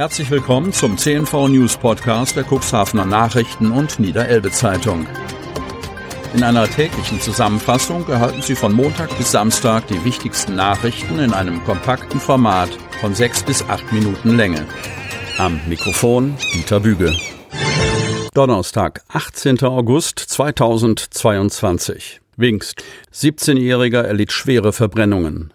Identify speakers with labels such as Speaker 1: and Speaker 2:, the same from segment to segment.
Speaker 1: Herzlich willkommen zum CNV News Podcast der Cuxhavener Nachrichten und Niederelbe Zeitung. In einer täglichen Zusammenfassung erhalten Sie von Montag bis Samstag die wichtigsten Nachrichten in einem kompakten Format von sechs bis acht Minuten Länge. Am Mikrofon Dieter Büge. Donnerstag, 18. August 2022. Wingst. 17-Jähriger erlitt schwere Verbrennungen.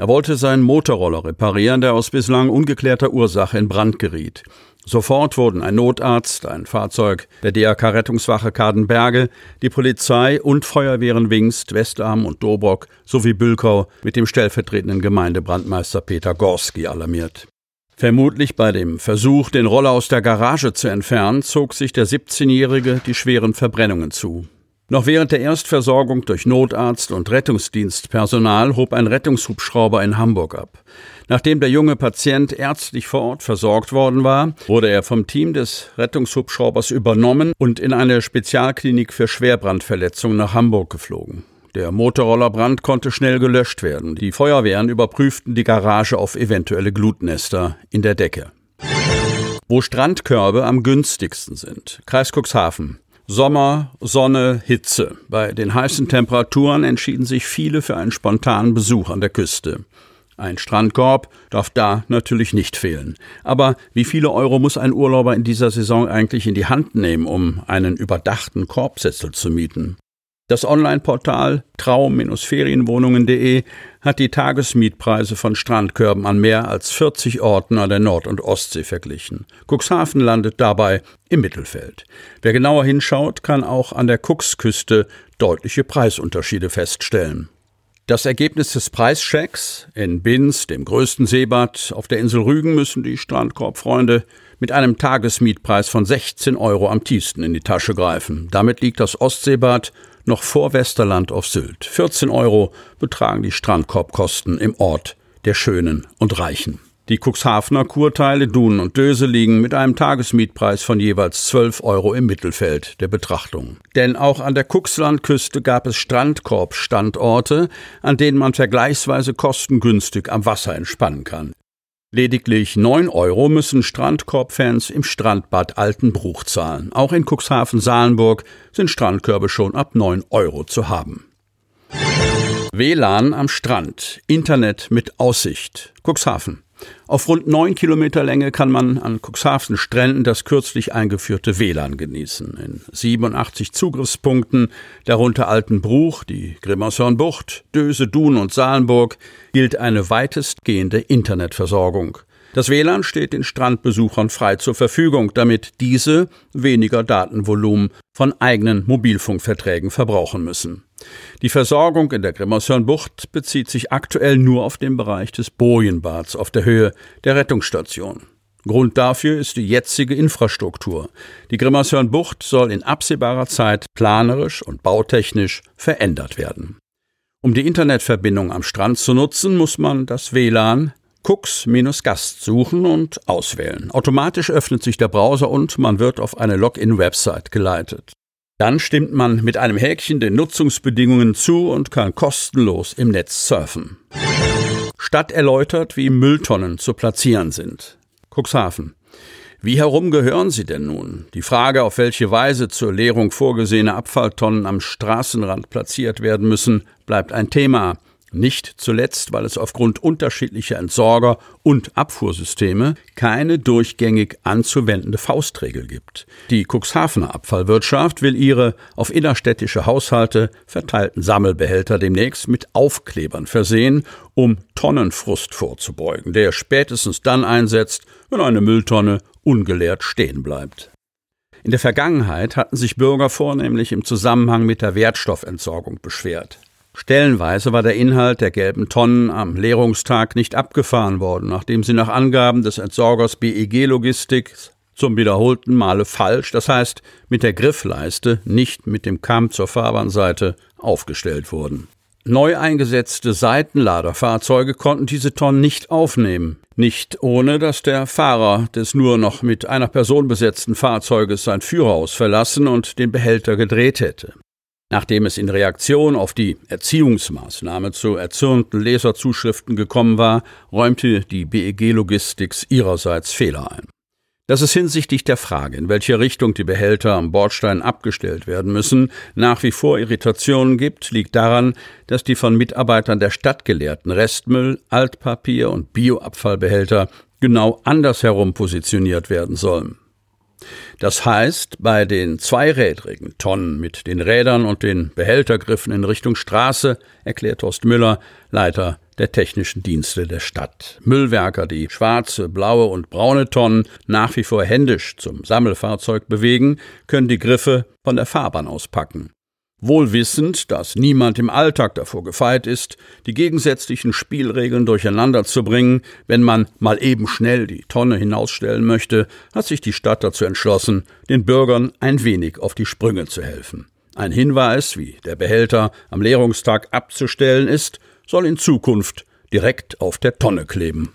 Speaker 1: Er wollte seinen Motorroller reparieren, der aus bislang ungeklärter Ursache in Brand geriet. Sofort wurden ein Notarzt, ein Fahrzeug der DRK-Rettungswache Kadenberge, die Polizei und Feuerwehren Wingst, Westarm und Dobrock sowie Bülkau mit dem stellvertretenden Gemeindebrandmeister Peter Gorski alarmiert. Vermutlich bei dem Versuch, den Roller aus der Garage zu entfernen, zog sich der 17-Jährige die schweren Verbrennungen zu. Noch während der Erstversorgung durch Notarzt und Rettungsdienstpersonal hob ein Rettungshubschrauber in Hamburg ab. Nachdem der junge Patient ärztlich vor Ort versorgt worden war, wurde er vom Team des Rettungshubschraubers übernommen und in eine Spezialklinik für Schwerbrandverletzungen nach Hamburg geflogen. Der Motorrollerbrand konnte schnell gelöscht werden. Die Feuerwehren überprüften die Garage auf eventuelle Glutnester in der Decke. Wo Strandkörbe am günstigsten sind. Kreis Cuxhaven. Sommer, Sonne, Hitze. Bei den heißen Temperaturen entschieden sich viele für einen spontanen Besuch an der Küste. Ein Strandkorb darf da natürlich nicht fehlen. Aber wie viele Euro muss ein Urlauber in dieser Saison eigentlich in die Hand nehmen, um einen überdachten Korbsessel zu mieten? Das Online-Portal traum-ferienwohnungen.de hat die Tagesmietpreise von Strandkörben an mehr als 40 Orten an der Nord- und Ostsee verglichen. Cuxhaven landet dabei im Mittelfeld. Wer genauer hinschaut, kann auch an der Cuxküste deutliche Preisunterschiede feststellen. Das Ergebnis des Preischecks in Binz, dem größten Seebad auf der Insel Rügen, müssen die Strandkorbfreunde mit einem Tagesmietpreis von 16 Euro am tiefsten in die Tasche greifen. Damit liegt das Ostseebad noch vor Westerland auf Sylt. 14 Euro betragen die Strandkorbkosten im Ort der Schönen und Reichen. Die Cuxhavener Kurteile Dunen und Döse liegen mit einem Tagesmietpreis von jeweils 12 Euro im Mittelfeld der Betrachtung. Denn auch an der Cuxlandküste gab es Strandkorbstandorte, an denen man vergleichsweise kostengünstig am Wasser entspannen kann. Lediglich 9 Euro müssen Strandkorb-Fans im Strandbad Altenbruch zahlen. Auch in Cuxhaven-Salenburg sind Strandkörbe schon ab 9 Euro zu haben. WLAN am Strand. Internet mit Aussicht. Cuxhaven. Auf rund neun Kilometer Länge kann man an Cuxhaven Stränden das kürzlich eingeführte WLAN genießen. In 87 Zugriffspunkten, darunter Altenbruch, die Grimmershornbucht, Döse, Dun und Salenburg, gilt eine weitestgehende Internetversorgung. Das WLAN steht den Strandbesuchern frei zur Verfügung, damit diese weniger Datenvolumen von eigenen Mobilfunkverträgen verbrauchen müssen. Die Versorgung in der Grimmershörnbucht bezieht sich aktuell nur auf den Bereich des Bojenbads auf der Höhe der Rettungsstation. Grund dafür ist die jetzige Infrastruktur. Die Grimmershörnbucht soll in absehbarer Zeit planerisch und bautechnisch verändert werden. Um die Internetverbindung am Strand zu nutzen, muss man das WLAN Cooks-Gast suchen und auswählen. Automatisch öffnet sich der Browser und man wird auf eine Login-Website geleitet. Dann stimmt man mit einem Häkchen den Nutzungsbedingungen zu und kann kostenlos im Netz surfen. Stadt erläutert, wie Mülltonnen zu platzieren sind. Cuxhaven. Wie herum gehören sie denn nun? Die Frage, auf welche Weise zur Leerung vorgesehene Abfalltonnen am Straßenrand platziert werden müssen, bleibt ein Thema. Nicht zuletzt, weil es aufgrund unterschiedlicher Entsorger und Abfuhrsysteme keine durchgängig anzuwendende Faustregel gibt. Die Cuxhavener Abfallwirtschaft will ihre auf innerstädtische Haushalte verteilten Sammelbehälter demnächst mit Aufklebern versehen, um Tonnenfrust vorzubeugen, der spätestens dann einsetzt, wenn eine Mülltonne ungeleert stehen bleibt. In der Vergangenheit hatten sich Bürger vornehmlich im Zusammenhang mit der Wertstoffentsorgung beschwert. Stellenweise war der Inhalt der gelben Tonnen am Leerungstag nicht abgefahren worden, nachdem sie nach Angaben des Entsorgers BEG Logistik zum wiederholten Male falsch, das heißt mit der Griffleiste, nicht mit dem Kamm zur Fahrbahnseite, aufgestellt wurden. Neu eingesetzte Seitenladerfahrzeuge konnten diese Tonnen nicht aufnehmen, nicht ohne dass der Fahrer des nur noch mit einer Person besetzten Fahrzeuges sein Führerhaus verlassen und den Behälter gedreht hätte. Nachdem es in Reaktion auf die Erziehungsmaßnahme zu erzürnten Leserzuschriften gekommen war, räumte die BEG Logistics ihrerseits Fehler ein. Dass es hinsichtlich der Frage, in welche Richtung die Behälter am Bordstein abgestellt werden müssen, nach wie vor Irritationen gibt, liegt daran, dass die von Mitarbeitern der Stadt gelehrten Restmüll, Altpapier und Bioabfallbehälter genau andersherum positioniert werden sollen. Das heißt, bei den zweirädrigen Tonnen mit den Rädern und den Behältergriffen in Richtung Straße, erklärt Horst Müller, Leiter der technischen Dienste der Stadt. Müllwerker, die schwarze, blaue und braune Tonnen nach wie vor händisch zum Sammelfahrzeug bewegen, können die Griffe von der Fahrbahn auspacken. Wohl wissend, dass niemand im Alltag davor gefeit ist, die gegensätzlichen Spielregeln durcheinander zu bringen, wenn man mal eben schnell die Tonne hinausstellen möchte, hat sich die Stadt dazu entschlossen, den Bürgern ein wenig auf die Sprünge zu helfen. Ein Hinweis, wie der Behälter am Leerungstag abzustellen ist, soll in Zukunft direkt auf der Tonne kleben.